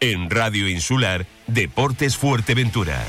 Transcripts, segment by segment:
En Radio Insular, Deportes Fuerteventura.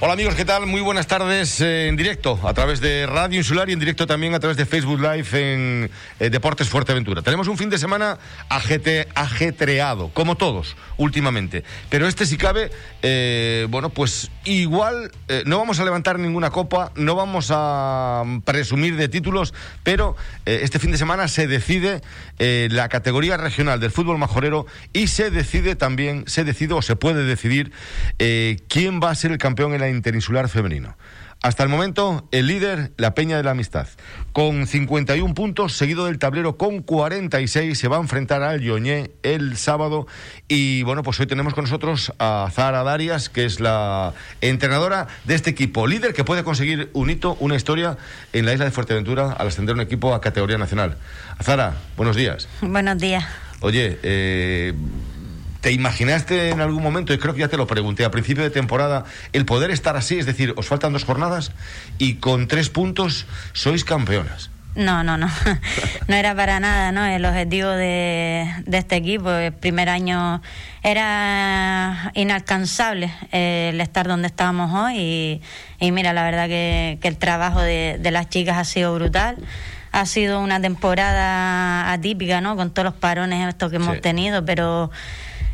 Hola amigos, ¿qué tal? Muy buenas tardes eh, en directo a través de Radio Insular y en directo también a través de Facebook Live en eh, Deportes Fuerteventura. Tenemos un fin de semana ajetreado, como todos últimamente, pero este si cabe, eh, bueno, pues igual no vamos a levantar ninguna copa, no vamos a presumir de títulos, pero este fin de semana se decide la categoría regional del fútbol majorero y se decide también, se decide o se puede decidir quién va a ser el campeón en la interinsular femenino. Hasta el momento, el líder, la Peña de la Amistad, con 51 puntos, seguido del tablero con 46, se va a enfrentar al Yoñé el sábado. Y bueno, pues hoy tenemos con nosotros a Zara Darias, que es la entrenadora de este equipo, líder que puede conseguir un hito, una historia en la isla de Fuerteventura al ascender un equipo a categoría nacional. Zara, buenos días. Buenos días. Oye, eh ¿Te imaginaste en algún momento, y creo que ya te lo pregunté, a principio de temporada, el poder estar así? Es decir, os faltan dos jornadas y con tres puntos sois campeonas. No, no, no. No era para nada, ¿no? El objetivo de, este equipo, el primer año era inalcanzable eh, el estar donde estábamos hoy y, mira, la verdad que, el trabajo de, las chicas ha sido brutal. Ha sido una temporada atípica, ¿no? Con todos los parones estos que hemos tenido, pero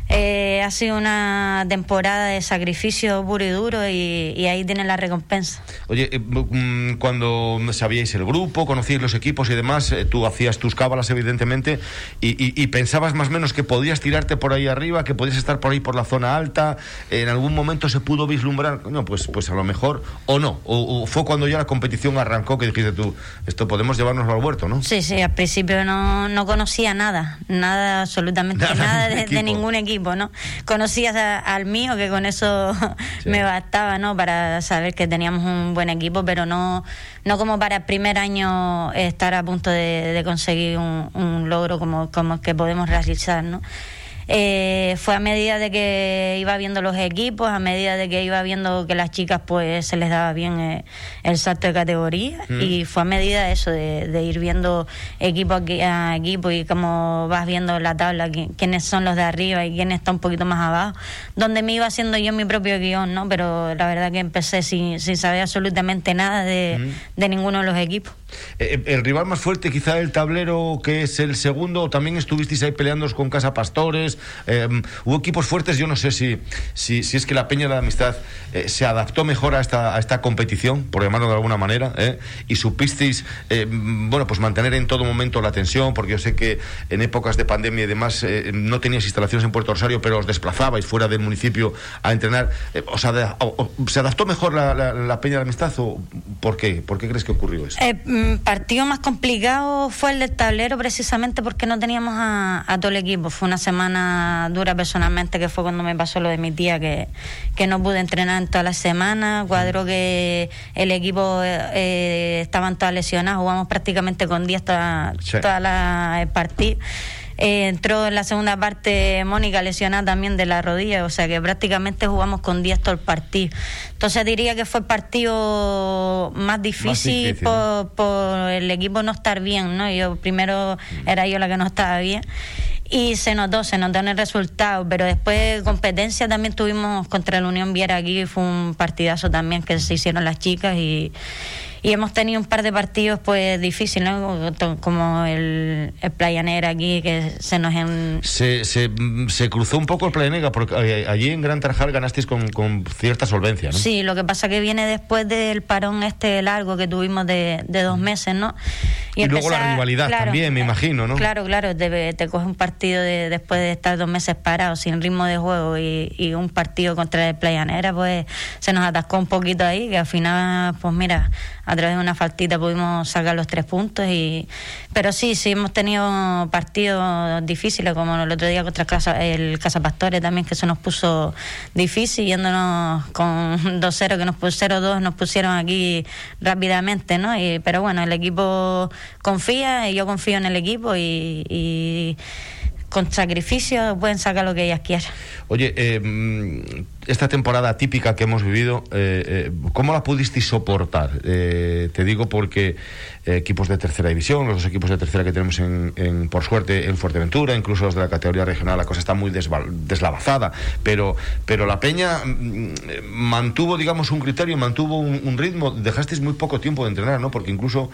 eh, ha sido una temporada de sacrificio puro y duro y, ahí tienen la recompensa. Oye, eh, mm, cuando sabíais el grupo, conocíais los equipos y demás, eh, tú hacías tus cábalas evidentemente y, pensabas más o menos que podías tirarte por ahí arriba, que podías estar por ahí por la zona alta, en algún momento se pudo vislumbrar, no, pues, pues a lo mejor, o no, o, fue cuando ya la competición arrancó que dijiste tú, esto podemos llevarnos al huerto, ¿no? Sí, sí, al principio no, no conocía nada, nada, absolutamente nada, de ningún equipo ¿no? Conocías al mío, que con eso me bastaba, ¿no? Para saber que teníamos un buen equipo, pero no, no como para el primer año estar a punto de, conseguir un, un, logro como, como que podemos realizar, ¿no? Eh, fue a medida de que iba viendo los equipos, a medida de que iba viendo que las chicas pues se les daba bien eh, el salto de categoría mm. y fue a medida de eso, de, ir viendo equipo a equipo y como vas viendo la tabla, quiénes son los de arriba y quiénes están un poquito más abajo, donde me iba haciendo yo mi propio guion, ¿no? Pero la verdad que empecé sin, sin saber absolutamente nada de, mm. de ninguno de los equipos. Eh, el rival más fuerte quizá el tablero que es el segundo, también estuvisteis ahí peleando con Casa Pastores, Em, hubo equipos fuertes, yo no sé si, si, es que la Peña de la Amistad eh, se adaptó mejor a esta, a esta competición, por llamarlo de alguna manera, eh, y supisteis, em, bueno, pues mantener en todo momento la tensión, porque yo sé que en épocas de pandemia y demás eh, no teníais instalaciones en Puerto Rosario, pero os desplazabais fuera del municipio a entrenar. o sea, ¿Se adaptó mejor la, Peña de la Amistad o por qué? ¿Por qué crees que ocurrió eso? Mm, partido más complicado fue el del tablero precisamente porque no teníamos a todo el equipo. Fue una semana dura personalmente, que fue cuando me pasó lo de mi tía, que, que no pude entrenar en toda la semana, cuadro que el equipo eh, estaban todas lesionadas, jugamos prácticamente con 10 toda, toda la partida. Eh, entró en la segunda parte Mónica lesionada también de la rodilla, o sea que prácticamente jugamos con 10 todo el partido. Entonces diría que fue el partido más difícil, por, por, el equipo no estar bien, ¿no? Yo primero era yo la que no estaba bien y se notó, se notó en el resultado, pero después competencia también tuvimos contra la Unión Viera aquí, fue un partidazo también que se hicieron las chicas y y hemos tenido un par de partidos pues difíciles, como el, el Playanera aquí, que se nos... Se, se, cruzó un poco el Playanera, porque eh, allí en Gran Tarajal ganasteis con, con, cierta solvencia, ¿no? Sí, lo que pasa que viene después del parón este largo que tuvimos de, de dos meses, ¿no? Y, luego la rivalidad también, me imagino, ¿no? Claro, claro, te, te coge un partido de, después de estar dos meses parados, sin ritmo de juego, y, y un partido contra el Playanera, pues se nos atascó un poquito ahí, que al final, pues mira, a través de una faltita pudimos sacar los tres puntos. y Pero sí, sí hemos tenido partidos difíciles, como el otro día contra el Casa Pastores también, que se nos puso difícil, yéndonos con 2-0, que nos pusieron 0-2, nos pusieron aquí rápidamente, ¿no? Y, pero bueno, el equipo confía y yo confío en el equipo y con sacrificio pueden sacar lo que ellas quieran. Oye, eh, esta temporada típica que hemos vivido, eh, eh, ¿cómo la pudisteis soportar? Eh, te digo porque equipos de tercera división, los dos equipos de tercera que tenemos en, por suerte en Fuerteventura, incluso los de la categoría regional, la cosa está muy deslavazada, pero, pero la Peña mm, mantuvo, digamos, un criterio, mantuvo un, ritmo, dejasteis muy poco tiempo de entrenar, ¿no? Porque incluso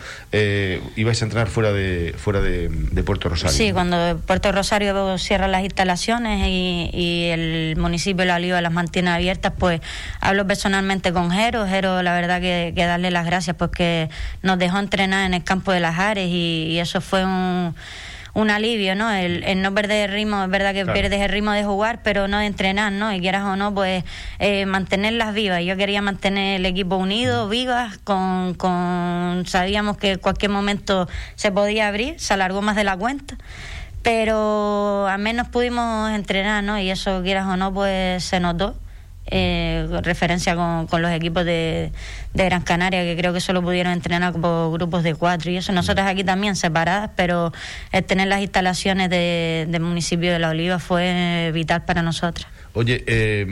ibais a entrenar fuera de, fuera de, Puerto Rosario. Sí, cuando Puerto Rosario cierra las instalaciones y, el municipio de La Oliva las mantiene abiertas, pues hablo personalmente con Jero. Jero, la verdad que, darle las gracias porque nos dejó entrenar en el campo de las Ares y, eso fue un un alivio, ¿no? El, no perder el ritmo, es verdad que pierdes el ritmo de jugar, pero no de entrenar, ¿no? Y quieras o no, pues eh, mantenerlas vivas. Yo quería mantener el equipo unido, vivas, con, con sabíamos que en cualquier momento se podía abrir, se alargó más de la cuenta pero al menos pudimos entrenar, ¿no? Y eso, quieras o no, pues se notó eh, referencia con, con, los equipos de, de, Gran Canaria, que creo que solo pudieron entrenar por grupos de cuatro y eso. Nosotros aquí también separadas, pero el tener las instalaciones de, del municipio de La Oliva fue vital para nosotros. Oye, eh,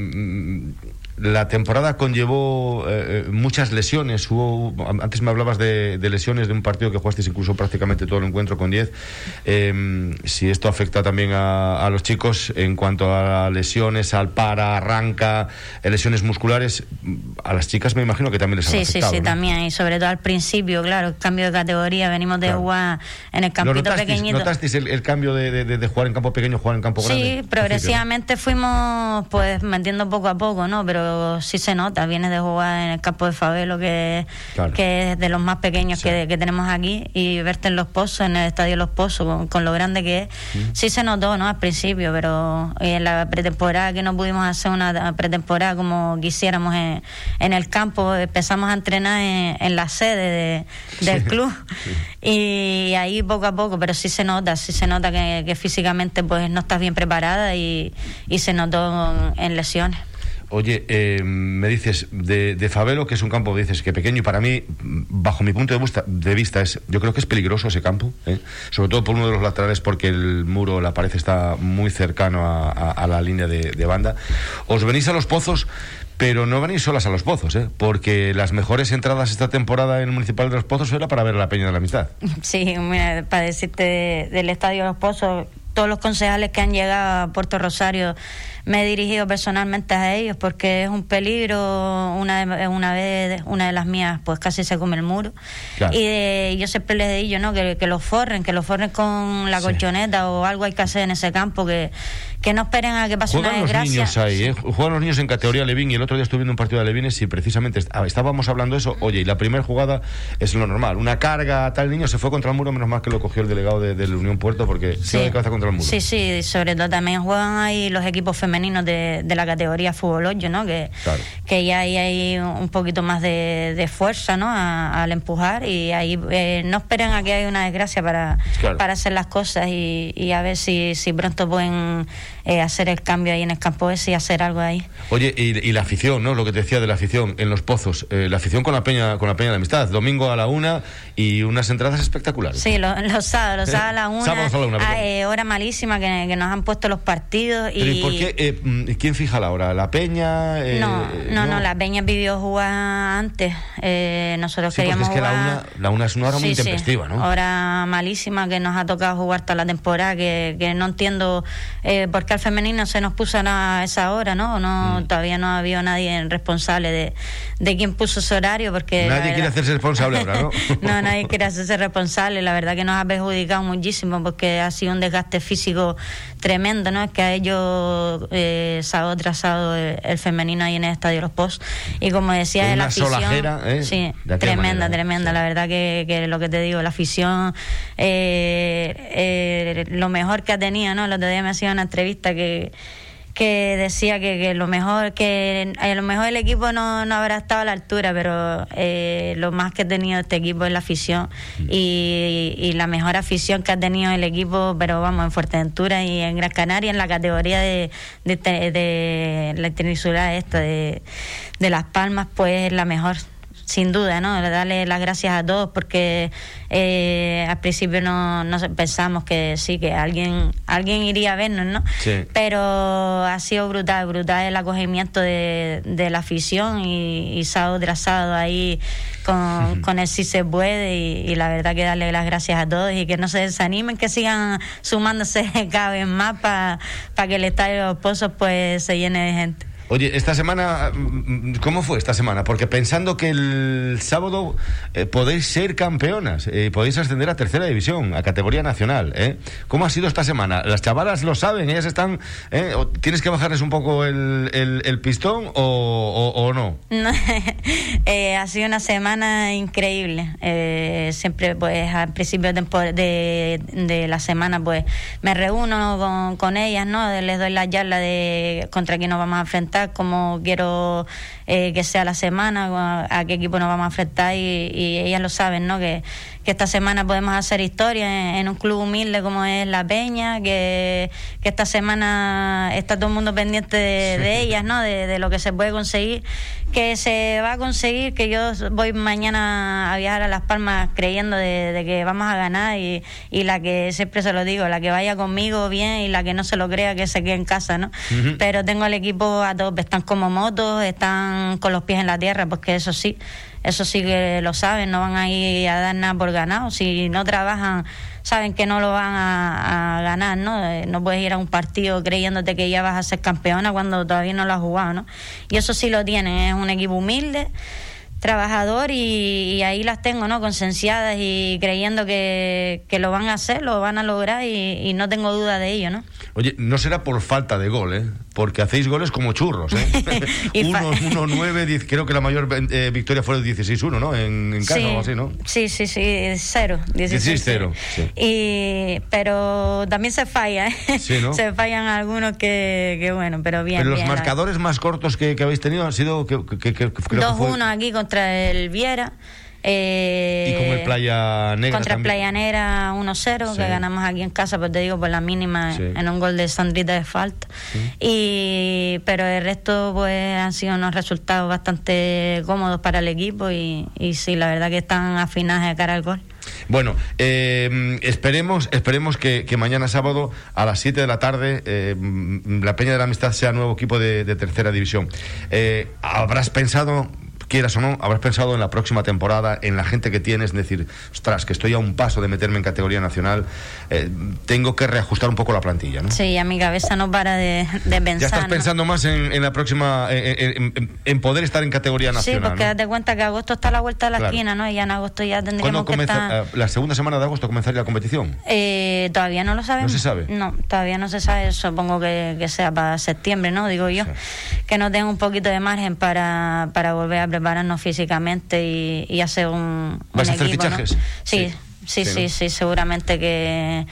la temporada conllevó eh, eh, muchas lesiones. Hubo, antes me hablabas de, lesiones de un partido que jugasteis incluso prácticamente todo el encuentro con 10. Em, si esto afecta también a, los chicos en cuanto a lesiones, al para, arranca, eh, lesiones musculares, a las chicas me imagino que también les sí, afectado. Sí, sí, también. Y sobre todo al principio, claro, cambio de categoría. Venimos de jugar en el campito pequeñito. ¿Notasteis el, cambio de, jugar en campo pequeño, jugar en campo grande? Sí, progresivamente fuimos pues metiendo poco a poco, ¿no? Pero sí se nota, vienes de jugar en el campo de Fabelo, que, que es de los más pequeños que, tenemos aquí, y verte en Los Pozos, en el Estadio Los Pozos, con, lo grande que es, sí se notó, ¿no? Al principio, pero en la pretemporada que no pudimos hacer una pretemporada como quisiéramos en, en el campo, empezamos a entrenar en, la sede del club, y ahí poco a poco, pero sí se nota, sí se nota que, físicamente pues no estás bien preparada y, y se notó en lesiones. Oye, eh, me dices de, de, Fabelo, que es un campo, dices que pequeño, y para mí, bajo mi punto de vista, de vista es, yo creo que es peligroso ese campo, ¿eh? sobre todo por uno de los laterales, porque el muro, la pared está muy cercano a, la línea de, banda. Os venís a los pozos, pero no venís solas a los pozos, ¿eh? porque las mejores entradas esta temporada en el Municipal de los Pozos era para ver la Peña de la Amistad. Sí, para decirte del Estadio de los Pozos, todos los concejales que han llegado a Puerto Rosario me he dirigido personalmente a ellos porque es un peligro. Una, una vez una de las mías pues casi se come el muro. Y yo siempre les digo ¿no? que, que lo forren, que lo forren con la colchoneta o algo hay que hacer en ese campo que que no esperen a que pase Juegan una desgracia. Los niños ahí, ¿eh? Juegan los niños en categoría Levin y el otro día estuve viendo un partido de Levines y precisamente estábamos hablando de eso. Oye, y la primera jugada es lo normal. Una carga, tal niño se fue contra el muro, menos mal que lo cogió el delegado de, la Unión Puerto porque se iba de cabeza contra el muro. Sí, sí, sobre todo también juegan ahí los equipos femeninos de, de la categoría fútbol 8, ¿no? Que, que ya hay, hay un poquito más de, de fuerza, ¿no? al empujar y ahí eh, no esperen a que haya una desgracia para, para hacer las cosas y, y a ver si, si pronto pueden eh, hacer el cambio ahí en el campo ese y hacer algo ahí. Oye, y, la afición, ¿no? Lo que te decía de la afición en los pozos, eh, la afición con la peña, con la peña de amistad, domingo a la una y unas entradas espectaculares. Sí, los, sábados, los sábados a la una, sábados a la una ah, eh, hora malísima que, nos han puesto los partidos y. por qué? Mm, ¿Quién fija la hora? ¿La peña? no, no, no, la peña pidió jugar antes. nosotros sí, queríamos es que la una, la una es una hora muy intempestiva, ¿no? Hora malísima que nos ha tocado jugar toda la temporada, que, que no entiendo por qué femenino se nos puso a esa hora, ¿no? no mm. Todavía no había nadie responsable de, de quién puso ese horario, porque... Nadie quiere hacerse responsable ahora, ¿no? no, nadie quiere hacerse responsable. La verdad que nos ha perjudicado muchísimo porque ha sido un desgaste físico tremendo, ¿no? Es que a ellos eh, sábado tras el, femenino ahí en el Estadio Los Post. Y como decía, la afición... ¿eh? Sí, tremenda, tremenda. La verdad que, que, lo que te digo, la afición, eh, eh, lo mejor que ha tenido, ¿no? El otro día me hacía una entrevista que que decía que, lo mejor que a lo mejor el equipo no, no habrá estado a la altura pero eh, lo más que ha tenido este equipo es la afición mm. y, y, la mejor afición que ha tenido el equipo pero vamos en Fuerteventura y en Gran Canaria en la categoría de, de, de, la península esta de, de Las Palmas pues es la mejor sin duda, ¿no? Darle las gracias a todos porque eh, al principio no, no pensamos que sí, que alguien alguien iría a vernos, ¿no? Sí. Pero ha sido brutal, brutal el acogimiento de, de la afición y, y sábado tras sábado ahí con, con el sí se puede y, y la verdad que darle las gracias a todos y que no se desanimen, que sigan sumándose cada vez más para que el Estadio de los Pozos pues se llene de gente. Oye, esta semana, mm, ¿cómo fue esta semana? Porque pensando que el sábado eh, podéis ser campeonas, eh, podéis ascender a tercera división, a categoría nacional. ¿eh? ¿Cómo ha sido esta semana? ¿Las chavalas lo saben? ¿Ellas están... eh, ¿Tienes que bajarles un poco el, pistón o, o- no? No, ha sido una semana increíble. Siempre, pues, al principio de, de la semana, pues, me reúno con, con ellas, ¿no? Les doy la charla de contra quién nos vamos a enfrentar, cómo quiero eh, que sea la semana, a, a qué equipo nos vamos a enfrentar y, y ellas lo saben, ¿no? Que, que esta semana podemos hacer historia en, en un club humilde como es La Peña, que, que esta semana está todo el mundo pendiente de, de ellas, ¿no? De, de lo que se puede conseguir, que se va a conseguir, que yo voy mañana a viajar a Las Palmas creyendo de, de que vamos a ganar y, y la que siempre se lo digo, la que vaya conmigo bien y la que no se lo crea que se quede en casa, ¿no? Pero tengo al equipo a todos, están como motos, están con los pies en la tierra, porque eso sí, eso sí que lo saben, no van a ir a dar nada por ganado. Si no trabajan, saben que no lo van a, ganar, ¿no? Eh, No puedes ir a un partido creyéndote que ya vas a ser campeona cuando todavía no lo has jugado, ¿no? Y eso sí lo tienen, es un equipo humilde trabajador y, ahí las tengo, ¿no? Concienciadas y creyendo que, lo van a hacer, lo van a lograr y, y no tengo duda de ello, ¿no? Oye, no será por falta de gol, ¿eh? Porque hacéis goles como churros, ¿eh? Y fa- uno, uno, nueve, diez, creo que la mayor eh, victoria fue el 16-1, ¿no? En, en casa sí, o así, ¿no? Sí, sí, sí, cero. 16 16-0, sí. Y, pero también se falla, ¿eh? Sí, ¿no? Se fallan algunos que, que bueno, pero bien. Pero los bien, marcadores más cortos que, que habéis tenido han sido que, que- que- que creo que fue 2-1 aquí contra el Viera. Eh, y con el Playa Negra Contra también. Playa Negra 1-0, Sí. que ganamos aquí en casa, pues te digo, por la mínima, Sí. en un gol de Sandrita de falta. Y, pero el resto, pues han sido unos resultados bastante cómodos para el equipo y, y sí, la verdad que están afinados de cara al gol. Bueno, eh, esperemos, esperemos que, que mañana sábado a las 7 de la tarde eh, la Peña de la Amistad sea nuevo equipo de, de tercera división. Eh, ¿Habrás pensado, quieras o no, habrás pensado en la próxima temporada, en la gente que tienes, en decir, ostras, que estoy a un paso de meterme en categoría nacional, eh, tengo que reajustar un poco la plantilla, ¿no? Sí, a mi cabeza no para de, de pensar. Ya estás ¿no? pensando más en, en la próxima, en, en- en- en poder estar en categoría Sí, nacional. porque ¿no? date cuenta que agosto está a la vuelta de la Claro. esquina, ¿no? Y ya en agosto ya ¿Cuándo tendríamos que estar... eh, la segunda semana de agosto comenzaría la competición. Eh, todavía no lo sabemos. ¿No se sabe? No, todavía no se sabe. Supongo que, que sea para septiembre, ¿no? Digo yo. Sí. Que no tenga un poquito de margen para, para volver a prepararnos físicamente y, y hacer un, un ¿Vas a hacer equipo, ¿no? fichajes? Sí, Sí. sí, Sí, sí, ¿no? sí, seguramente que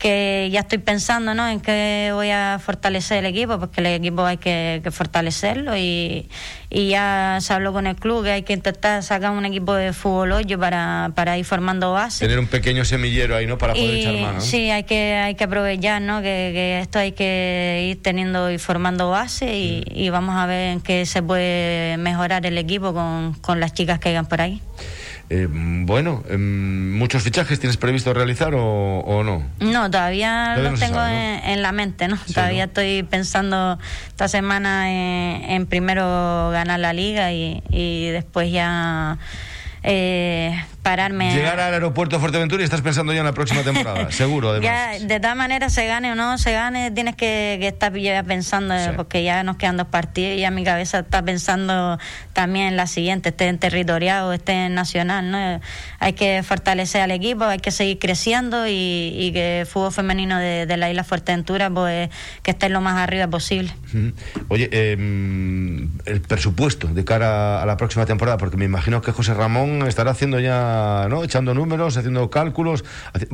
que ya estoy pensando ¿no? en que voy a fortalecer el equipo, porque el equipo hay que, que fortalecerlo y, y ya se habló con el club que hay que intentar sacar un equipo de fútbol hoyo para, para ir formando bases. Tener un pequeño semillero ahí, ¿no? Para poder Y echar mano. sí, hay que, hay que aprovechar, ¿no? Que, que esto hay que ir teniendo y formando base y, Mm. y vamos a ver en qué se puede mejorar el equipo con, con las chicas que hayan por ahí. Eh, bueno, em, ¿muchos fichajes tienes previsto realizar o, o no? No, todavía Todavía los no tengo sabe, ¿no? en, en la mente, ¿no? Sí, todavía ¿no? estoy pensando esta semana en, en primero ganar la liga y, y después ya eh, pararme. a- Llegar al aeropuerto de Fuerteventura y estás pensando ya en la próxima temporada, seguro, Ya, además. de todas maneras, se gane o no se gane, tienes que, que estar ya pensando, eh, Sí. porque ya nos quedan dos partidos y ya mi cabeza está pensando también en la siguiente, esté en territorial o esté en nacional. ¿no? Hay que fortalecer al equipo, hay que seguir creciendo y, y que el fútbol femenino de, de la isla Fuerteventura, pues que esté lo más arriba posible. Oye, em, el presupuesto de cara a la próxima temporada, porque me imagino que José Ramón estará haciendo ya, ¿no? Echando números, haciendo cálculos.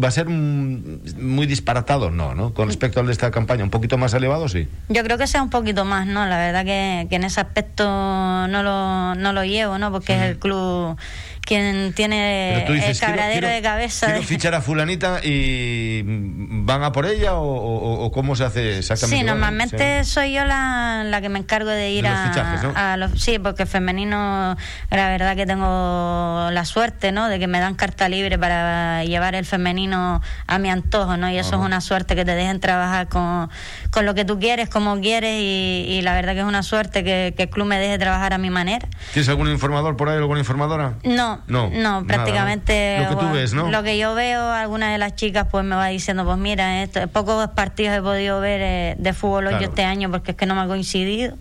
¿Va a ser muy disparatado? No, ¿no? Con respecto al de esta campaña, un poquito más elevado, sí. Yo creo que sea un poquito más, ¿no? La verdad que, que en ese aspecto no lo, no lo llevo, ¿no? Porque es el club quien tiene el cabradero de cabeza. Quiero fichar a fulanita y van a por ella o, cómo se hace exactamente. Sí, normalmente soy yo la, la, que me encargo de ir a, los sí, porque femenino la verdad que tengo la suerte, ¿no? De que me dan carta libre para llevar el femenino a mi antojo, ¿no? Y eso es una suerte que te dejen trabajar con, con lo que tú quieres, como quieres y, la verdad que es una suerte que, que el club me deje trabajar a mi manera. ¿Tienes algún informador por ahí, alguna informadora? No, no, no, prácticamente lo que tú ves, ¿no? Lo que yo veo, alguna de las chicas pues me va diciendo, pues mira, esto, pocos partidos he podido ver eh, de fútbol hoy este año porque es que no me ha coincidido.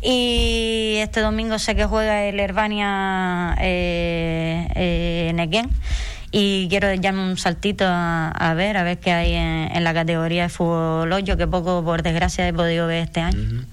Y este domingo sé que juega el Herbania eh, eh Nequén y quiero darme un saltito a, ver, a ver qué hay en, la categoría de fútbol hoyo, que poco por desgracia he podido ver este año.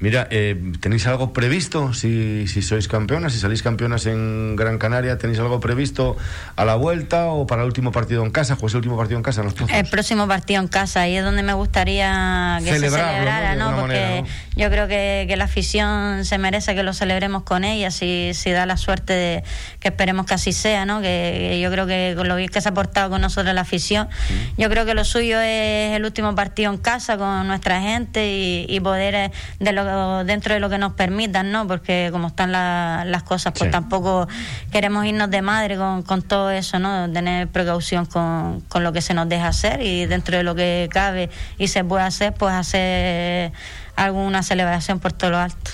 Mira, eh, ¿tenéis algo previsto si, si sois campeonas, si salís campeonas en Gran Canaria? ¿Tenéis algo previsto a la vuelta o para el último partido en casa? ¿Pues el último partido en casa? el próximo partido en casa, ahí es donde me gustaría que se celebrara, ¿no? Porque yo creo que, que, la afición se merece que lo celebremos con ella, si, si da la suerte de que esperemos que así sea, ¿no? Que, yo creo que con lo bien que se ha portado con nosotros la afición, yo creo que lo suyo es el último partido en casa con nuestra gente y, y poder eh, de lo dentro de lo que nos permitan, ¿no? Porque como están las cosas, pues tampoco queremos irnos de madre con, con todo eso, ¿no? Tener precaución con, con lo que se nos deja hacer y dentro de lo que cabe y se puede hacer, pues hacer alguna celebración por todo lo alto.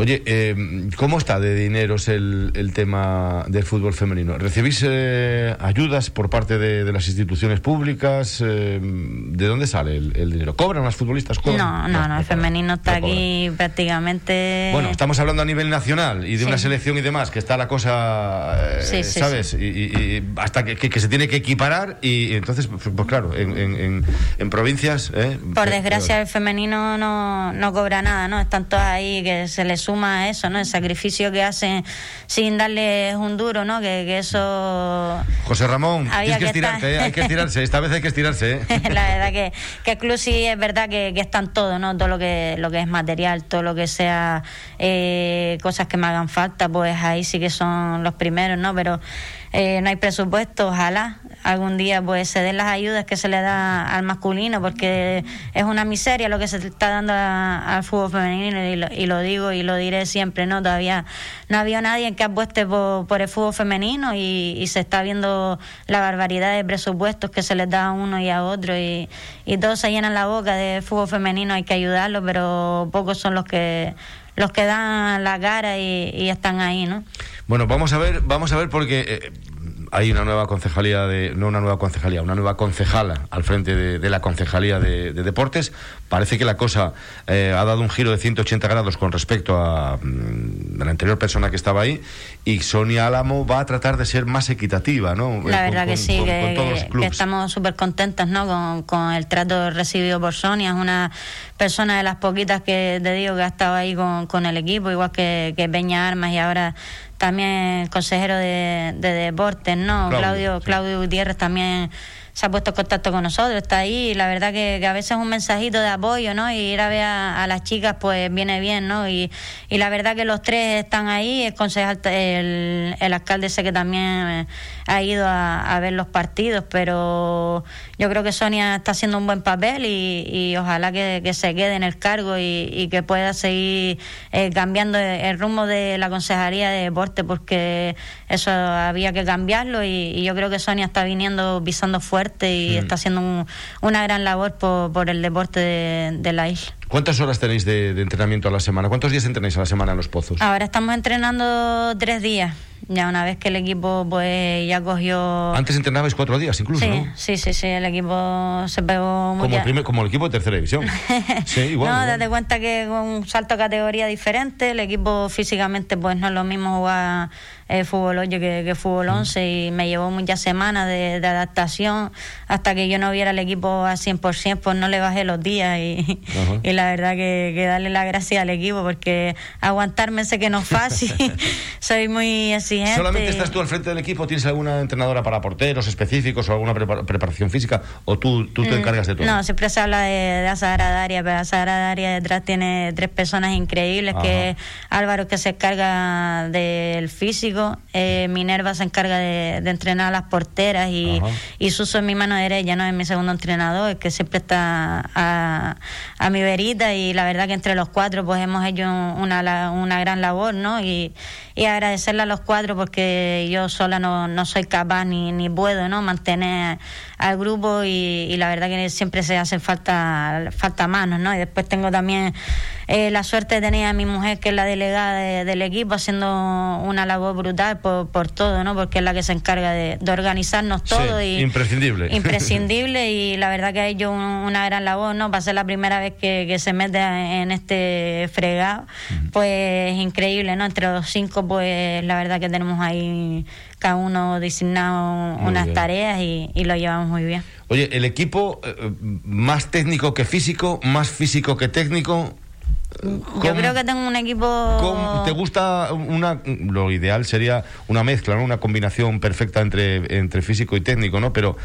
Oye, eh, ¿cómo está de dineros el, el, tema del fútbol femenino? ¿Recibís eh, ayudas por parte de, las instituciones públicas? Eh, ¿De dónde sale el, dinero? ¿Cobran las futbolistas? No, no, no, el femenino está aquí prácticamente... Bueno, estamos hablando a nivel nacional y de una selección y demás, que está la cosa, ¿sabes? Y, hasta que, que, se tiene que equiparar y, entonces, pues, pues, claro, en, en, en provincias... por desgracia el femenino no, no cobra nada, ¿no? Están todas ahí que se les suma eso, ¿no? El sacrificio que hacen sin darles un duro, ¿no? Que, eso... José Ramón, hay que, ¿eh? hay que estirarse, esta vez hay que estirarse. ¿eh? La verdad que, que el club sí es verdad que, que están todo, ¿no? Todo lo que, lo que es material, todo lo que sea eh, cosas que me hagan falta, pues ahí sí que son los primeros, ¿no? Pero eh, no hay presupuesto, ojalá algún día pues se den las ayudas que se le da al masculino, porque es una miseria lo que se está dando al fútbol femenino y lo, digo y lo diré siempre, ¿no? Todavía no había nadie que apueste por, el fútbol femenino y, se está viendo la barbaridad de presupuestos que se les da a uno y a otro y, todos se llenan la boca de fútbol femenino, hay que ayudarlo, pero pocos son los que los que dan la cara y, están ahí, ¿no? Bueno, vamos a ver, vamos a ver porque eh, hay una nueva concejalía de no una nueva concejalía, una nueva concejala al frente de, la concejalía de, deportes. Parece que la cosa eh, ha dado un giro de 180 grados con respecto a, mm, la anterior persona que estaba ahí y Sonia Álamo va a tratar de ser más equitativa, ¿no? La verdad que sí, que, estamos súper contentas, ¿no? Con, el trato recibido por Sonia, es una persona de las poquitas que te digo que ha estado ahí con, el equipo, igual que, que Peña Armas y ahora también consejero de, de deportes, ¿no? Claudio, Claudio Gutiérrez también se ha puesto en contacto con nosotros, está ahí, y la verdad que, a veces un mensajito de apoyo, ¿no? Y ir a ver a, las chicas, pues viene bien, ¿no? Y, y, la verdad que los tres están ahí, el concejal, el, el alcalde sé que también ha ido a, ver los partidos, pero yo creo que Sonia está haciendo un buen papel y, ojalá que, se quede en el cargo y, que pueda seguir eh, cambiando el rumbo de la Consejería de Deporte, porque eso había que cambiarlo y, yo creo que Sonia está viniendo pisando fuerte y mm. está haciendo una gran labor por, el deporte de, la isla. ¿Cuántas horas tenéis de, entrenamiento a la semana? ¿Cuántos días entrenáis a la semana en los pozos? Ahora estamos entrenando tres días. Ya una vez que el equipo pues ya cogió... Antes entrenabais cuatro días incluso, sí, ¿no? Sí, sí, sí, el equipo se pegó muy como, el como el equipo de tercera división. sí, igual. No, date cuenta que con un salto a categoría diferente, el equipo físicamente pues no es lo mismo jugar eh, fútbol 8 que, que fútbol 11 y me llevó muchas semanas de, adaptación hasta que yo no viera el equipo a 100%, pues no le bajé los días y, y la verdad que, que, darle la gracia al equipo porque aguantarme sé que no es fácil, soy muy exigente. ¿Solamente estás tú al frente del equipo? ¿Tienes alguna entrenadora para porteros específicos o alguna preparación física? ¿O tú, tú te mm, encargas de todo? No, siempre se habla de, de Sagrada Daria, pero Sagrada Daria detrás tiene tres personas increíbles, que Álvaro que se encarga del físico, eh, Minerva se encarga de, entrenar a las porteras y, y Suso es mi mano derecha, ¿no? Es mi segundo entrenador, que siempre está a, a mi verita y la verdad que entre los cuatro pues hemos hecho una, una gran labor, ¿no? Y, y agradecerle a los cuatro porque yo sola no, no soy capaz ni, ni puedo, ¿no? Mantener al grupo y, la verdad que siempre se hacen falta, falta manos, ¿no? Y después tengo también eh, la suerte de tener a mi mujer, que es la delegada del equipo, haciendo una labor brutal por, por todo, ¿no? Porque es la que se encarga de, organizarnos todo. y, imprescindible. Imprescindible y la verdad que ha hecho una gran labor, ¿no? Para ser la primera vez que, que se mete en este fregado, pues increíble, ¿no? Entre los cinco, pues la verdad que tenemos ahí cada uno designado unas tareas y, lo llevamos muy bien. Oye, el equipo eh, más técnico que físico, más físico que técnico. Yo creo que tengo un equipo. ¿Te gusta una.? Lo ideal sería una mezcla, ¿no? Una combinación perfecta entre, entre físico y técnico, ¿no? Pero,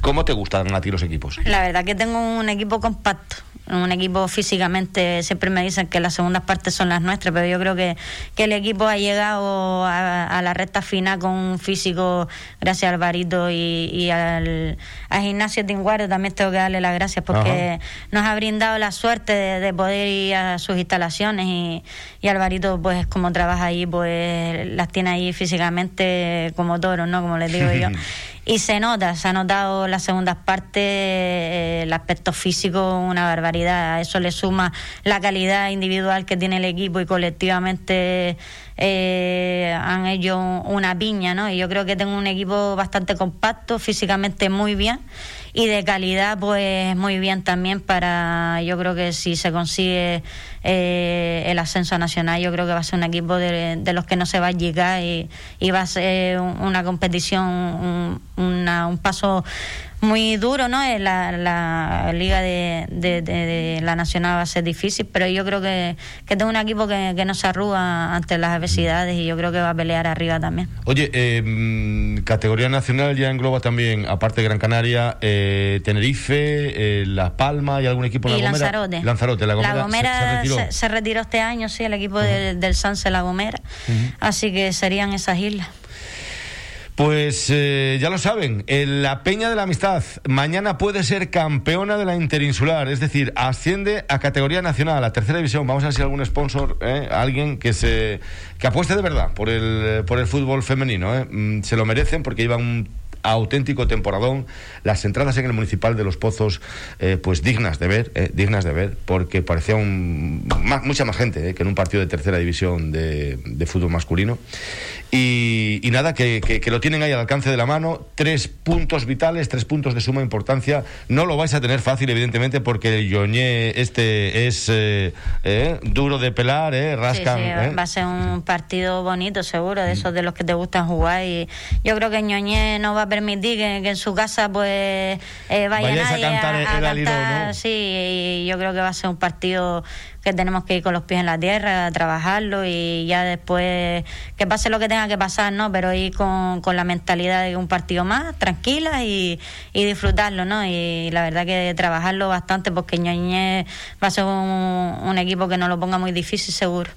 ¿cómo te gustan a ti los equipos? La verdad que tengo un equipo compacto un equipo físicamente, siempre me dicen que las segundas partes son las nuestras, pero yo creo que, que el equipo ha llegado a, la recta final con un físico, gracias a Alvarito y, y al, a Gimnasio Tinguario, también tengo que darle las gracias porque nos ha brindado la suerte de, poder ir a sus instalaciones y, y Alvarito, pues como trabaja ahí, pues las tiene ahí físicamente como toros, ¿no? Como les digo yo. Y se nota, se ha notado las segundas partes, eh, el aspecto físico, una barbaridad. A eso le suma la calidad individual que tiene el equipo y colectivamente eh, han hecho una piña, ¿no? Y yo creo que tengo un equipo bastante compacto, físicamente muy bien y de calidad pues muy bien también para yo creo que si se consigue eh, el ascenso nacional yo creo que va a ser un equipo de, los que no se va a llegar y, va a ser una competición un, un paso muy duro, ¿no? Eh, la, la liga de, de, la nacional va a ser difícil, pero yo creo que, que tengo un equipo que, que, no se arruga ante las adversidades y yo creo que va a pelear arriba también. Oye, eh, categoría nacional ya engloba también, aparte de Gran Canaria, eh, Tenerife, eh, La Palma y algún equipo La Lanzarote. Lanzarote, La Gomera, se, retiró. Este año, sí, el equipo del, del Sanse La Gomera, así que serían esas islas. Pues eh, ya lo saben, la Peña de la Amistad mañana puede ser campeona de la Interinsular, es decir, asciende a categoría nacional, a tercera división. Vamos a ver si algún sponsor, eh, alguien que se que apueste de verdad por el por el fútbol femenino, eh. mm, se lo merecen porque llevan un auténtico temporadón. Las entradas en el municipal de Los Pozos, eh, pues dignas de ver, eh, dignas de ver, porque parecía un, mucha más gente eh, que en un partido de tercera división de, fútbol masculino. Y, nada, que, que, lo tienen ahí al alcance de la mano. Tres puntos vitales, tres puntos de suma importancia. No lo vais a tener fácil, evidentemente, porque el Yoñé este es duro de pelar, rascan. va a ser un partido bonito, seguro, de esos de los que te gustan jugar. Y yo creo que Ñoñé no va a permitir que, en su casa pues eh, vaya nadie a cantar, sí, y yo creo que va a ser un partido que tenemos que ir con los pies en la tierra, trabajarlo y ya después que pase lo que tenga que pasar, ¿no? Pero ir con, con la mentalidad de un partido más, tranquila y, y disfrutarlo, ¿no? Y la verdad que trabajarlo bastante porque Ñoñé va a ser un equipo que no lo ponga muy difícil, seguro.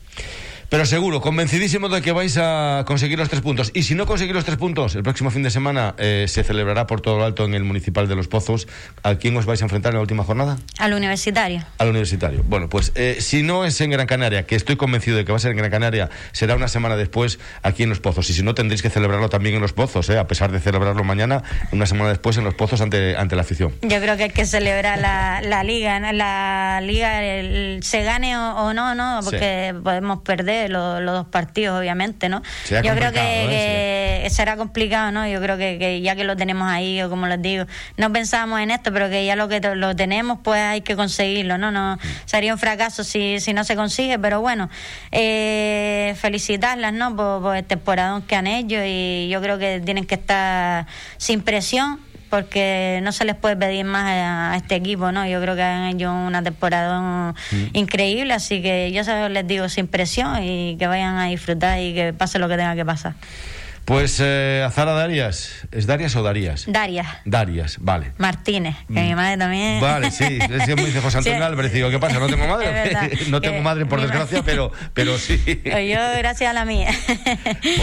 Pero seguro, convencidísimo de que vais a conseguir los tres puntos. Y si no conseguís los tres puntos, el próximo fin de semana eh, se celebrará por todo lo alto en el Municipal de Los Pozos. ¿A quién os vais a enfrentar en la última jornada? Al universitario. Al universitario. Bueno, pues eh, si no es en Gran Canaria, que estoy convencido de que va a ser en Gran Canaria, será una semana después aquí en Los Pozos. Y si no, tendréis que celebrarlo también en Los Pozos, ¿eh? a pesar de celebrarlo mañana, una semana después en Los Pozos ante, ante la afición. Yo creo que hay que celebrar la, la liga, la liga, se gane o, no, ¿no? Porque podemos perder los, los dos partidos obviamente, ¿no? Yo creo que, será complicado, ¿no? Yo creo que, ya que lo tenemos ahí, o como les digo, no pensábamos en esto, pero que ya lo que lo tenemos, pues hay que conseguirlo, ¿no? no Sería un fracaso si, si no se consigue, pero bueno, eh, felicitarlas, ¿no? Por, por el temporadón que han hecho y yo creo que tienen que estar sin presión porque no se les puede pedir más a, este equipo, ¿no? Yo creo que han hecho una temporada mm. increíble, así que yo les digo sin presión y que vayan a disfrutar y que pase lo que tenga que pasar. Pues eh, Azara Darias, ¿es Darias o Darías? Darias. Darias, vale. Martínez, que mi mm. madre también. Vale, sí, me dice José Antonio Álvarez, digo, ¿qué pasa? No tengo madre. no tengo madre por desgracia, pero, pero sí. Pues yo gracias a la mía.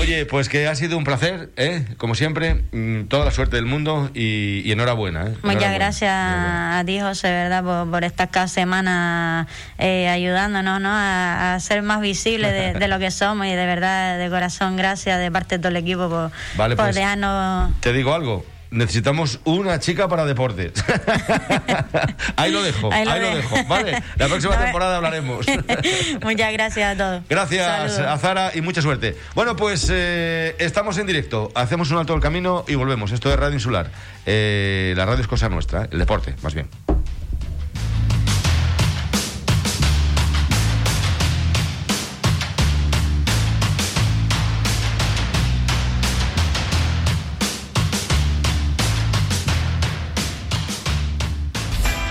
Oye, pues que ha sido un placer, ¿eh? como siempre, mm, toda la suerte del mundo y, enhorabuena. ¿eh? Muchas gracias a ti, José, ¿verdad? Por, por estas cada semana eh, ayudándonos ¿no? a, ser más visibles de, de, lo que somos y de verdad, de corazón, gracias de parte de todo el equipo vale, pues, Te digo algo. Necesitamos una chica para deportes. ahí lo dejo, ahí lo, dejo. Vale, la próxima temporada hablaremos. Muchas gracias a todos. Gracias a Zara y mucha suerte. Bueno, pues eh, estamos en directo. Hacemos un alto del camino y volvemos. Esto es Radio Insular. Eh, la radio es cosa nuestra, el deporte, más bien.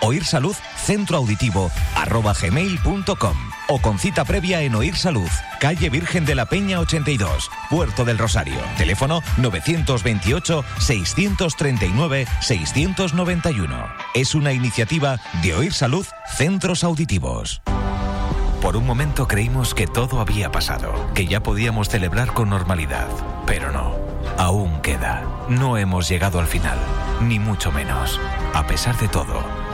Oír Salud Centro Auditivo arroba gmail.com o con cita previa en Oír Salud, calle Virgen de la Peña 82, Puerto del Rosario. Teléfono 928-639-691. Es una iniciativa de Oír Salud Centros Auditivos. Por un momento creímos que todo había pasado, que ya podíamos celebrar con normalidad, pero no. Aún queda. No hemos llegado al final, ni mucho menos. A pesar de todo,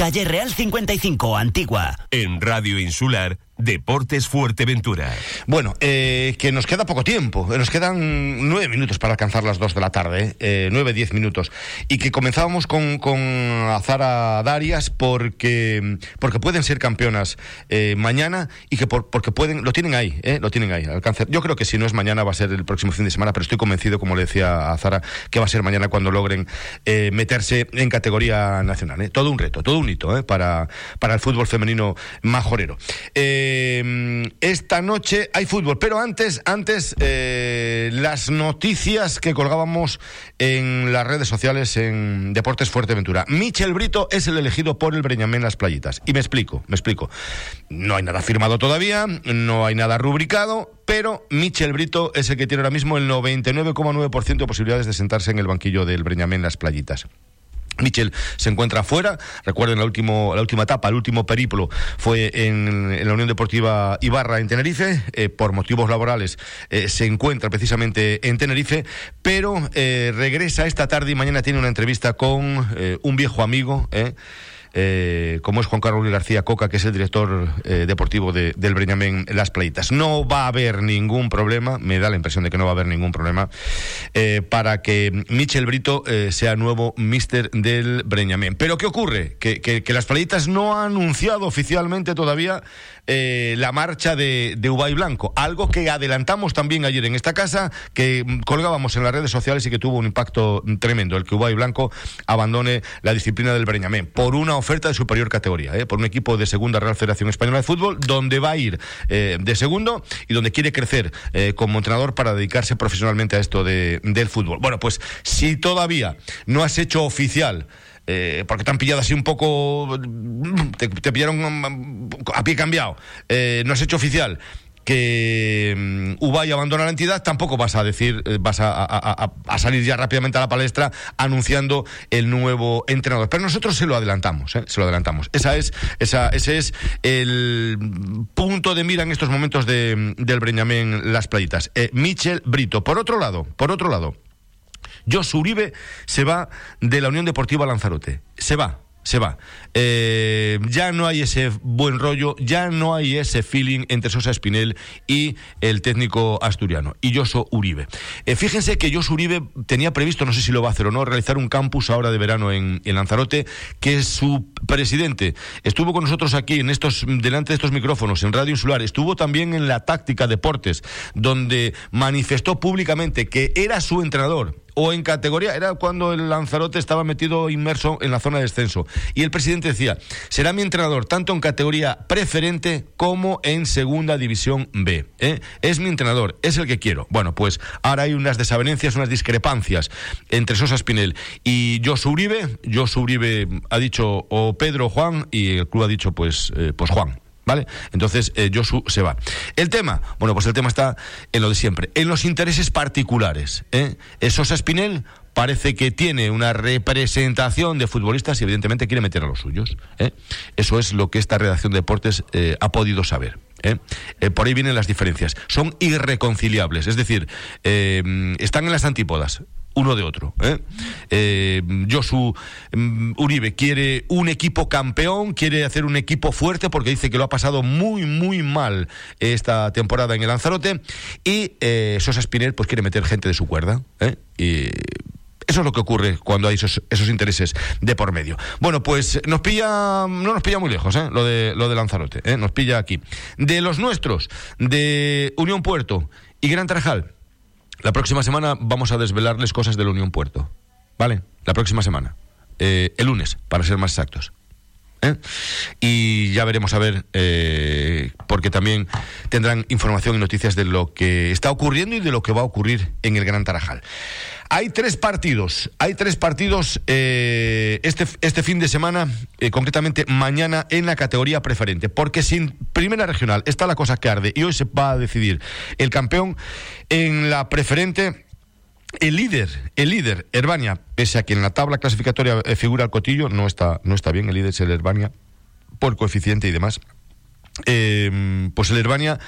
Calle Real 55, Antigua. En Radio Insular Deportes Fuerteventura. Bueno, eh, que nos queda poco tiempo. Nos quedan nueve minutos para alcanzar las dos de la tarde. Eh, nueve, diez minutos. Y que comenzábamos con, con Azara Darias porque, porque pueden ser campeonas eh, mañana y que porque pueden, lo tienen ahí, eh, lo tienen ahí, alcance. Yo creo que si no es mañana va a ser el próximo fin de semana, pero estoy convencido, como le decía a Zara, que va a ser mañana cuando logren eh, meterse en categoría nacional. Eh. Todo un reto, todo un hito eh, para, para el fútbol femenino majorero. Eh, eh, esta noche hay fútbol, pero antes, antes eh, las noticias que colgábamos en las redes sociales en Deportes Fuerteventura. Michel Brito es el elegido por el Breñamén Las Playitas. Y me explico, me explico. No hay nada firmado todavía, no hay nada rubricado, pero Michel Brito es el que tiene ahora mismo el 99,9% de posibilidades de sentarse en el banquillo del Breñamén Las Playitas. Michel se encuentra fuera. Recuerden la, la última etapa, el último periplo fue en, la Unión Deportiva Ibarra en Tenerife. Eh, por motivos laborales eh, se encuentra precisamente en Tenerife, pero eh, regresa esta tarde y mañana tiene una entrevista con un viejo amigo. Eh, como es Juan Carlos García Coca, que es el director eh, deportivo de, del Breñamén Las Playitas. No va a haber ningún problema, me da la impresión de que no va a haber ningún problema, eh, para que Michel Brito sea nuevo mister del Breñamén. Pero ¿qué ocurre? Que, Las Playitas no ha anunciado oficialmente todavía la marcha de, de Ubay Blanco, algo que adelantamos también ayer en esta casa, que colgábamos en las redes sociales y que tuvo un impacto tremendo, el que Ubay Blanco abandone la disciplina del Breñamén por una oferta de superior categoría, eh, por un equipo de segunda Real Federación Española de Fútbol, donde va a ir eh, de segundo y donde quiere crecer como entrenador para dedicarse profesionalmente a esto de, del fútbol. Bueno, pues si todavía no has hecho oficial eh, porque te han pillado así un poco, te, pillaron mm, a pie cambiado, eh, no has hecho oficial que um, Ubay abandona la entidad, tampoco vas a decir, eh, vas a, salir ya rápidamente a la palestra anunciando el nuevo entrenador. Pero nosotros se lo adelantamos, se lo adelantamos. Esa es, esa, ese es el punto de mira en estos momentos de, del Breñamén Las Playitas. Michel Brito. Por otro lado, por otro lado. Jos Uribe se va de la Unión Deportiva Lanzarote. Se va se va. Eh, ya no hay ese buen rollo, ya no hay ese feeling entre Sosa Espinel y el técnico asturiano, y Joso Uribe. Eh, fíjense que Joso Uribe tenía previsto, no sé si lo va a hacer o no, realizar un campus ahora de verano en, Lanzarote, que su presidente estuvo con nosotros aquí, en estos, delante de estos micrófonos, en Radio Insular, estuvo también en la táctica Deportes, donde manifestó públicamente que era su entrenador o en categoría, era cuando el Lanzarote estaba metido inmerso en la zona de descenso. Y el presidente decía, será mi entrenador tanto en categoría preferente como en segunda división B. ¿eh? Es mi entrenador, es el que quiero. Bueno, pues ahora hay unas desavenencias, unas discrepancias entre Sosa Spinel y Josu Uribe. Josu Uribe ha dicho o Pedro Juan y el club ha dicho pues, eh, pues Juan. ¿Vale? Entonces, eh, Josu se va. El tema, bueno, pues el tema está en lo de siempre, en los intereses particulares. ¿eh? Sosa Espinel parece que tiene una representación de futbolistas y evidentemente quiere meter a los suyos. ¿eh? Eso es lo que esta redacción de deportes eh, ha podido saber. ¿eh? por ahí vienen las diferencias. Son irreconciliables, es decir, están en las antípodas uno de otro. ¿eh? Eh, Josu mm, Uribe quiere un equipo campeón, quiere hacer un equipo fuerte porque dice que lo ha pasado muy, muy mal esta temporada en el Lanzarote. Y eh, Sosa Spinel pues quiere meter gente de su cuerda. ¿eh? Y eso es lo que ocurre cuando hay esos, esos, intereses de por medio. Bueno, pues nos pilla, no nos pilla muy lejos, ¿eh? lo, de, lo de Lanzarote, ¿eh? nos pilla aquí. De los nuestros, de Unión Puerto y Gran Tarajal, la próxima semana vamos a desvelarles cosas de la Unión Puerto. ¿Vale? La próxima semana. Eh, el lunes, para ser más exactos. ¿Eh? Y ya veremos a ver, eh, porque también tendrán información y noticias de lo que está ocurriendo y de lo que va a ocurrir en el Gran Tarajal. Hay tres partidos, hay tres partidos eh, este, este fin de semana, eh, concretamente mañana en la categoría preferente, porque sin primera regional está la cosa que arde y hoy se va a decidir el campeón en la preferente. El líder, el líder, Herbania, pese a que en la tabla clasificatoria eh, figura el Cotillo, no está, no está bien, el líder es el Herbania, por coeficiente y demás. pues el Herbania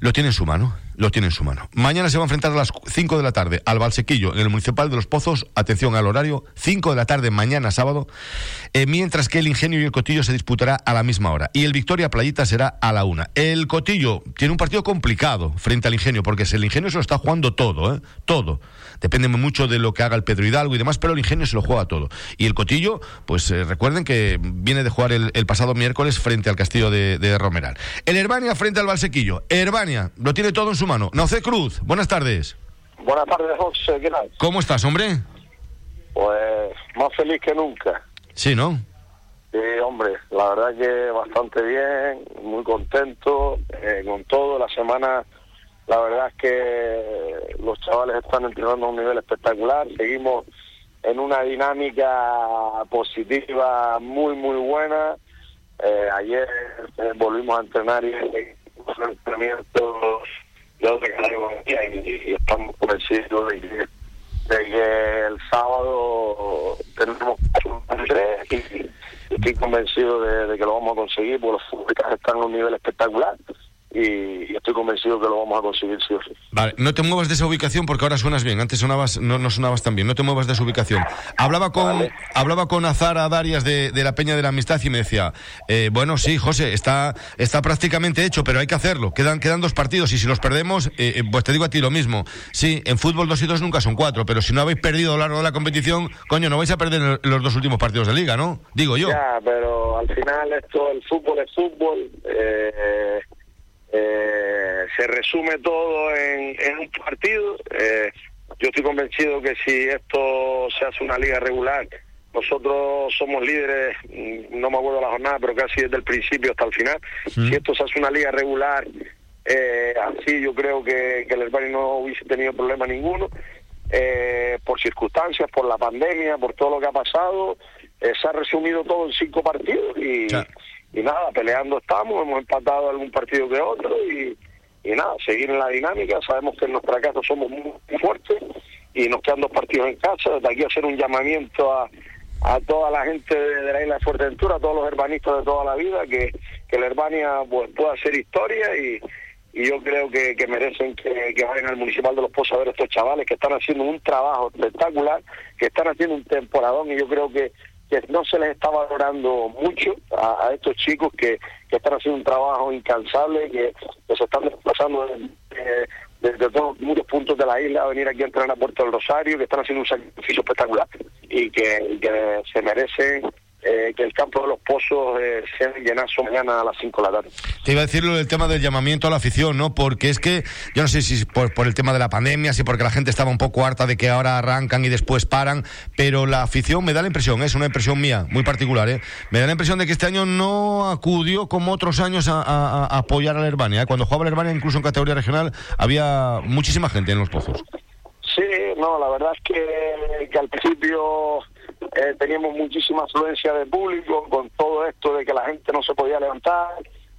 lo tiene en su mano lo tiene en su mano. Mañana se va a enfrentar a las 5 de la tarde al Valsequillo en el Municipal de Los Pozos. Atención al horario, 5 de la tarde mañana sábado, eh, mientras que el Ingenio y el Cotillo se disputará a la misma hora. Y el Victoria Playita será a la una. El Cotillo tiene un partido complicado frente al Ingenio, porque el Ingenio se lo está jugando todo, ¿eh? todo. Depende mucho de lo que haga el Pedro Hidalgo y demás, pero el Ingenio se lo juega todo. Y el Cotillo, pues eh, recuerden que viene de jugar el, pasado miércoles frente al Castillo de, de Romeral. El Herbania frente al Valsequillo. Herbania lo tiene todo en su mano. Noce Cruz, buenas tardes. Buenas tardes, José. ¿Qué tal? ¿Cómo estás, hombre? Pues más feliz que nunca. Sí, ¿no? Sí, hombre, la verdad que bastante bien, muy contento eh, con todo. La semana, la verdad es que los chavales están entrenando a un nivel espectacular. Seguimos en una dinámica positiva muy, muy buena. Eh, ayer eh, volvimos a entrenar y los entrenamientos de otra categoría y, y estamos convencidos de que, el sábado tenemos estoy convencido de, que lo vamos a conseguir, porque los futbolistas están a un nivel espectacular y, estoy convencido que lo vamos a conseguir sí o sí. Vale, no te muevas de esa ubicación porque ahora suenas bien, antes sonabas, no, no sonabas tan bien, no te muevas de esa ubicación. Hablaba con, hablaba con Azara Darias de, la Peña de la Amistad y me decía, eh, bueno, sí, José, está, está prácticamente hecho, pero hay que hacerlo, quedan, quedan dos partidos y si los perdemos, eh, eh, pues te digo a ti lo mismo, sí, en fútbol dos y dos nunca son cuatro, pero si no habéis perdido a lo largo de la competición, coño, no vais a perder los dos últimos partidos de liga, ¿no? Digo yo. Ya, pero al final esto, el fútbol es fútbol, eh eh, se resume todo en, un partido. Eh, yo estoy convencido que si esto se hace una liga regular, nosotros somos líderes, mm, no me acuerdo la jornada, pero casi desde el principio hasta el final. Si esto se hace una liga regular, eh, así yo creo que, el Herbani no hubiese tenido problema ninguno. Eh, por circunstancias, por la pandemia, por todo lo que ha pasado, se ha resumido todo en cinco partidos y, y nada, peleando estamos, hemos empatado algún partido que otro y, y nada, seguir en la dinámica, sabemos que en nuestra casa somos muy, fuertes y nos quedan dos partidos en casa, desde aquí hacer un llamamiento a, a toda la gente de, la isla de Fuerteventura, a todos los herbanistas de toda la vida, que, que la Herbania pues, pueda hacer historia y, y yo creo que, merecen que, que, vayan al Municipal de Los Pozos a ver estos chavales que están haciendo un trabajo espectacular, que están haciendo un temporadón y yo creo que que no se les está valorando mucho a, estos chicos que, que, están haciendo un trabajo incansable, que, se están desplazando desde todos muchos puntos de la isla a venir aquí a entrenar a Puerto del Rosario, que están haciendo un sacrificio espectacular y que, que se merecen eh, que el campo de los pozos eh, sea llenazo mañana a las 5 de la tarde. Te iba a decirlo del tema del llamamiento a la afición, ¿no? Porque es que, yo no sé si por, por el tema de la pandemia, si porque la gente estaba un poco harta de que ahora arrancan y después paran, pero la afición me da la impresión, es una impresión mía, muy particular, ¿eh? Me da la impresión de que este año no acudió como otros años a, apoyar a la Herbania. ¿eh? Cuando jugaba la Herbania, incluso en categoría regional, había muchísima gente en los pozos. Sí, no, la verdad es que, que al principio eh, teníamos muchísima afluencia de público con todo esto de que la gente no se podía levantar,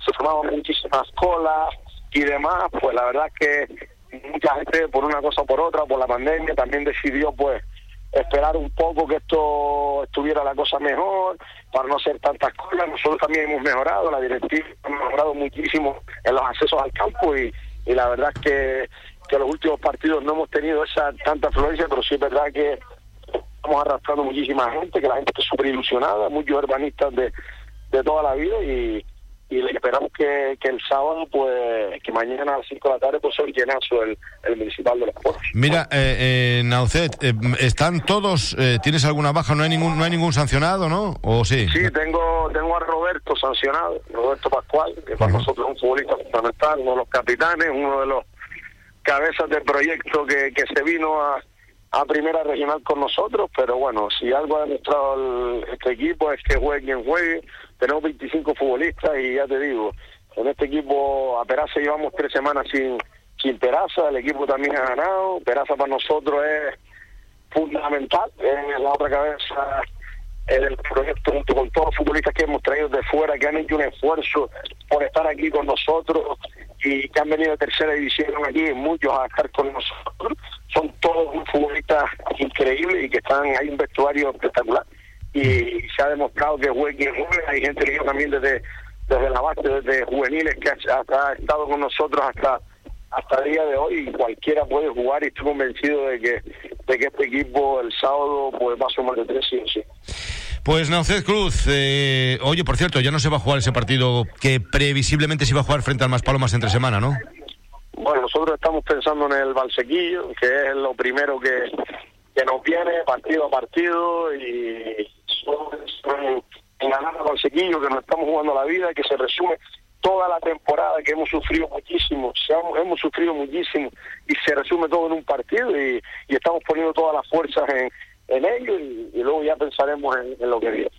se formaban muchísimas colas y demás, pues la verdad es que mucha gente por una cosa o por otra, por la pandemia, también decidió pues esperar un poco que esto estuviera la cosa mejor, para no hacer tantas colas. Nosotros también hemos mejorado, la directiva ha mejorado muchísimo en los accesos al campo y, y la verdad es que, que los últimos partidos no hemos tenido esa tanta afluencia, pero sí es verdad que estamos arrastrando muchísima gente, que la gente está súper ilusionada, muchos urbanistas de, de toda la vida y, y esperamos que, que, el sábado, pues, que mañana a las 5 de la tarde, pues sea llenazo el, el municipal de los pueblos. Mira, eh, eh, Naucet, eh, ¿están todos, eh, tienes alguna baja? ¿No hay ningún no hay ningún sancionado, no? ¿O sí? Sí, tengo, tengo a Roberto sancionado, Roberto Pascual, que para nosotros es un futbolista fundamental, uno de los capitanes, uno de los cabezas del proyecto que, que se vino a a primera regional con nosotros, pero bueno, si algo ha demostrado este equipo es que juegue quien juegue, tenemos 25 futbolistas y ya te digo, en este equipo a Peraza llevamos tres semanas sin, sin Peraza, el equipo también ha ganado, Peraza para nosotros es fundamental, es la otra cabeza el proyecto junto con todos los futbolistas que hemos traído de fuera, que han hecho un esfuerzo por estar aquí con nosotros y que han venido de tercera división aquí, muchos a estar con nosotros. Son todos futbolistas increíbles y que están, hay un vestuario espectacular. Y se ha demostrado que juega quien juega, hay gente que también desde, desde la base, desde juveniles que ha, estado con nosotros hasta hasta el día de hoy cualquiera puede jugar y estoy convencido de que de que este equipo el sábado pues va a sumar de tres sí sí. Pues Nauced Cruz, eh, oye, por cierto, ya no se va a jugar ese partido que previsiblemente se iba a jugar frente al Más Palomas entre semana, ¿no? Bueno, nosotros estamos pensando en el Valsequillo, que es lo primero que, que nos viene partido a partido y en ganar al Valsequillo, que nos estamos jugando la vida, que se resume toda la temporada que hemos sufrido muchísimo, hemos sufrido muchísimo y se resume todo en un partido y, estamos poniendo todas las fuerzas en, en ello y, luego ya pensaremos en, lo que viene.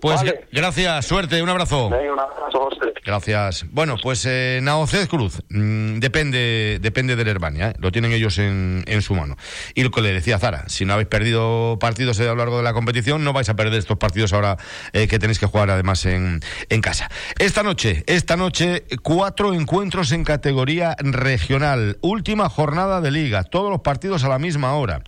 Pues gracias, suerte, un abrazo. un abrazo, José. Gracias. Bueno, pues eh, Naoced Cruz, mm, depende depende del Herbania, ¿eh? lo tienen ellos en, en, su mano. Y lo que le decía Zara, si no habéis perdido partidos a lo largo de la competición, no vais a perder estos partidos ahora eh, que tenéis que jugar además en, en casa. Esta noche, esta noche, cuatro encuentros en categoría regional, última jornada de liga, todos los partidos a la misma hora.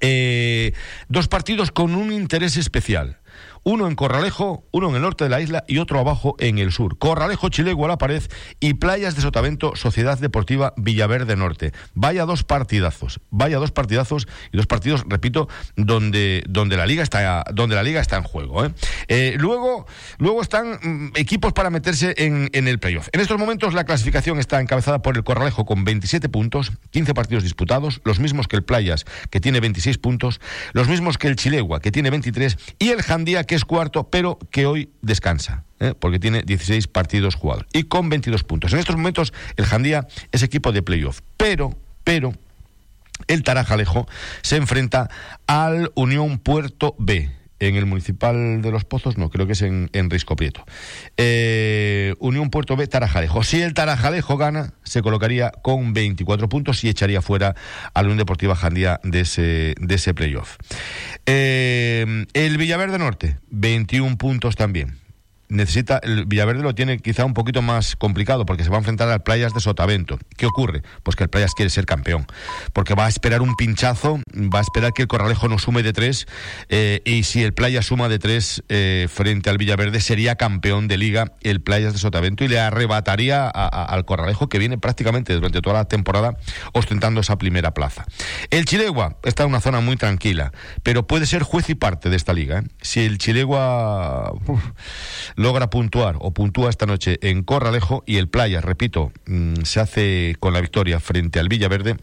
Eh, dos partidos con un interés especial. Uno en Corralejo, uno en el norte de la isla y otro abajo en el sur. Corralejo, Chilegua, La Pared y Playas de Sotavento, Sociedad Deportiva Villaverde Norte. Vaya dos partidazos, vaya dos partidazos y dos partidos, repito, donde, donde, la, liga está, donde la liga está en juego. ¿eh? Eh, luego, luego están mm, equipos para meterse en, el playoff. En estos momentos la clasificación está encabezada por el Corralejo con 27 puntos, 15 partidos disputados, los mismos que el Playas, que tiene 26 puntos, los mismos que el Chilegua, que tiene 23, y el Jandía, que es cuarto, pero que hoy descansa. ¿eh? porque tiene 16 partidos jugados y con 22 puntos. En estos momentos el Jandía es equipo de playoff, pero, pero el Tarajalejo se enfrenta al Unión Puerto B en el municipal de Los Pozos, no, creo que es en, Risco Prieto. Eh, Unión Puerto B, Tarajalejo. Si el Tarajalejo gana, se colocaría con 24 puntos y echaría fuera a la Unión Deportiva Jandía de ese, de ese playoff. Eh, el Villaverde Norte, 21 puntos también necesita, el Villaverde lo tiene quizá un poquito más complicado porque se va a enfrentar al Playas de Sotavento. ¿Qué ocurre? Pues que el Playas quiere ser campeón, porque va a esperar un pinchazo, va a esperar que el Corralejo no sume de tres eh, y si el Playas suma de tres eh, frente al Villaverde sería campeón de liga el Playas de Sotavento y le arrebataría al Corralejo que viene prácticamente durante toda la temporada ostentando esa primera plaza. El Chilegua está en una zona muy tranquila, pero puede ser juez y parte de esta liga. ¿eh? Si el Chilegua logra puntuar o puntúa esta noche en Corralejo y el Playa, repito, mm, se hace con la victoria frente al Villaverde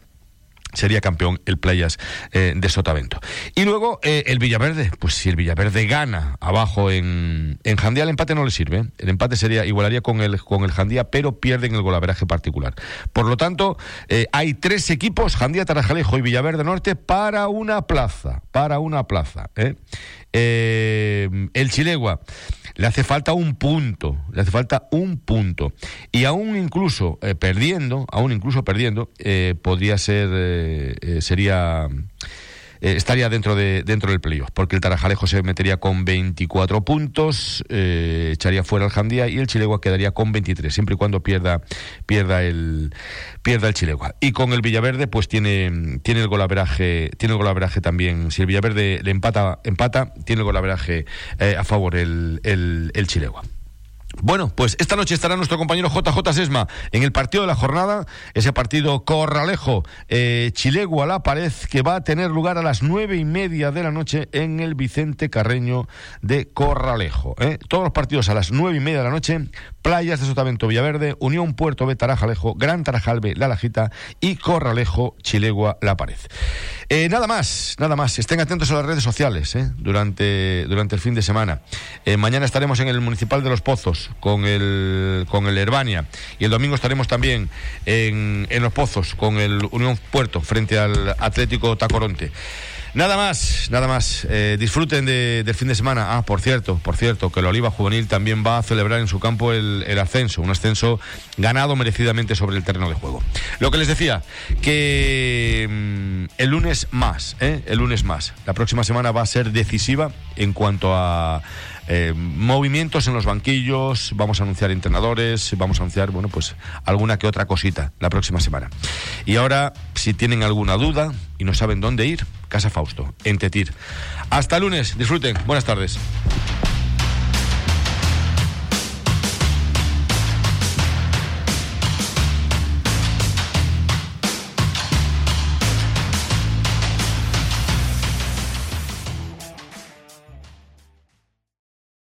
sería campeón el Playas eh, de Sotavento. Y luego eh, el Villaverde, pues si el Villaverde gana abajo en, en Jandía, el empate no le sirve. El empate sería igualaría con el, con el Jandía, pero pierden el golaveraje particular. Por lo tanto, eh, hay tres equipos, Jandía, Tarajalejo y Villaverde Norte, para una plaza. Para una plaza. El Chilegua le hace falta un punto, le hace falta un punto. Y aún incluso eh, perdiendo, aún incluso perdiendo, eh, podría ser, eh, sería eh, estaría dentro, de, dentro del playoff, porque el Tarajalejo se metería con 24 puntos, eh, echaría fuera al Jandía y el Chilegua quedaría con 23, siempre y cuando pierda, pierda, el, pierda el Chilegua. Y con el Villaverde, pues tiene, tiene el golaveraje, tiene el golaveraje también. Si el Villaverde le empata, empata, tiene el golaveraje eh, a favor el, el, el Chilegua. Bueno, pues esta noche estará nuestro compañero JJ Sesma en el partido de la jornada, ese partido Corralejo, eh, Chilegua la pared, que va a tener lugar a las nueve y media de la noche en el Vicente Carreño de Corralejo. ¿eh? Todos los partidos a las nueve y media de la noche, Playas de Sotavento Villaverde, Unión Puerto B Tarajalejo, Gran Tarajalbe La Lajita y Corralejo Chilegua La Pared. Eh, nada más, nada más. Estén atentos a las redes sociales ¿eh? durante, durante el fin de semana. Mañana estaremos en el Municipal de Los Pozos con el, con el Herbania y el domingo estaremos también en, en Los Pozos con el Unión Puerto frente al Atlético Tacoronte. Nada más, nada más. Eh, disfruten de, del fin de semana. Ah, por cierto, por cierto, que el Oliva Juvenil también va a celebrar en su campo el, ascenso, un ascenso ganado merecidamente sobre el terreno de juego. Lo que les decía, que mm, el lunes más, ¿eh? el lunes más. La próxima semana va a ser decisiva en cuanto a eh, movimientos en los banquillos, vamos a anunciar entrenadores, vamos a anunciar, bueno, pues alguna que otra cosita la próxima semana. Y ahora, si tienen alguna duda y no saben dónde ir, Casa Fausto, en Tetir. Hasta lunes, disfruten, buenas tardes.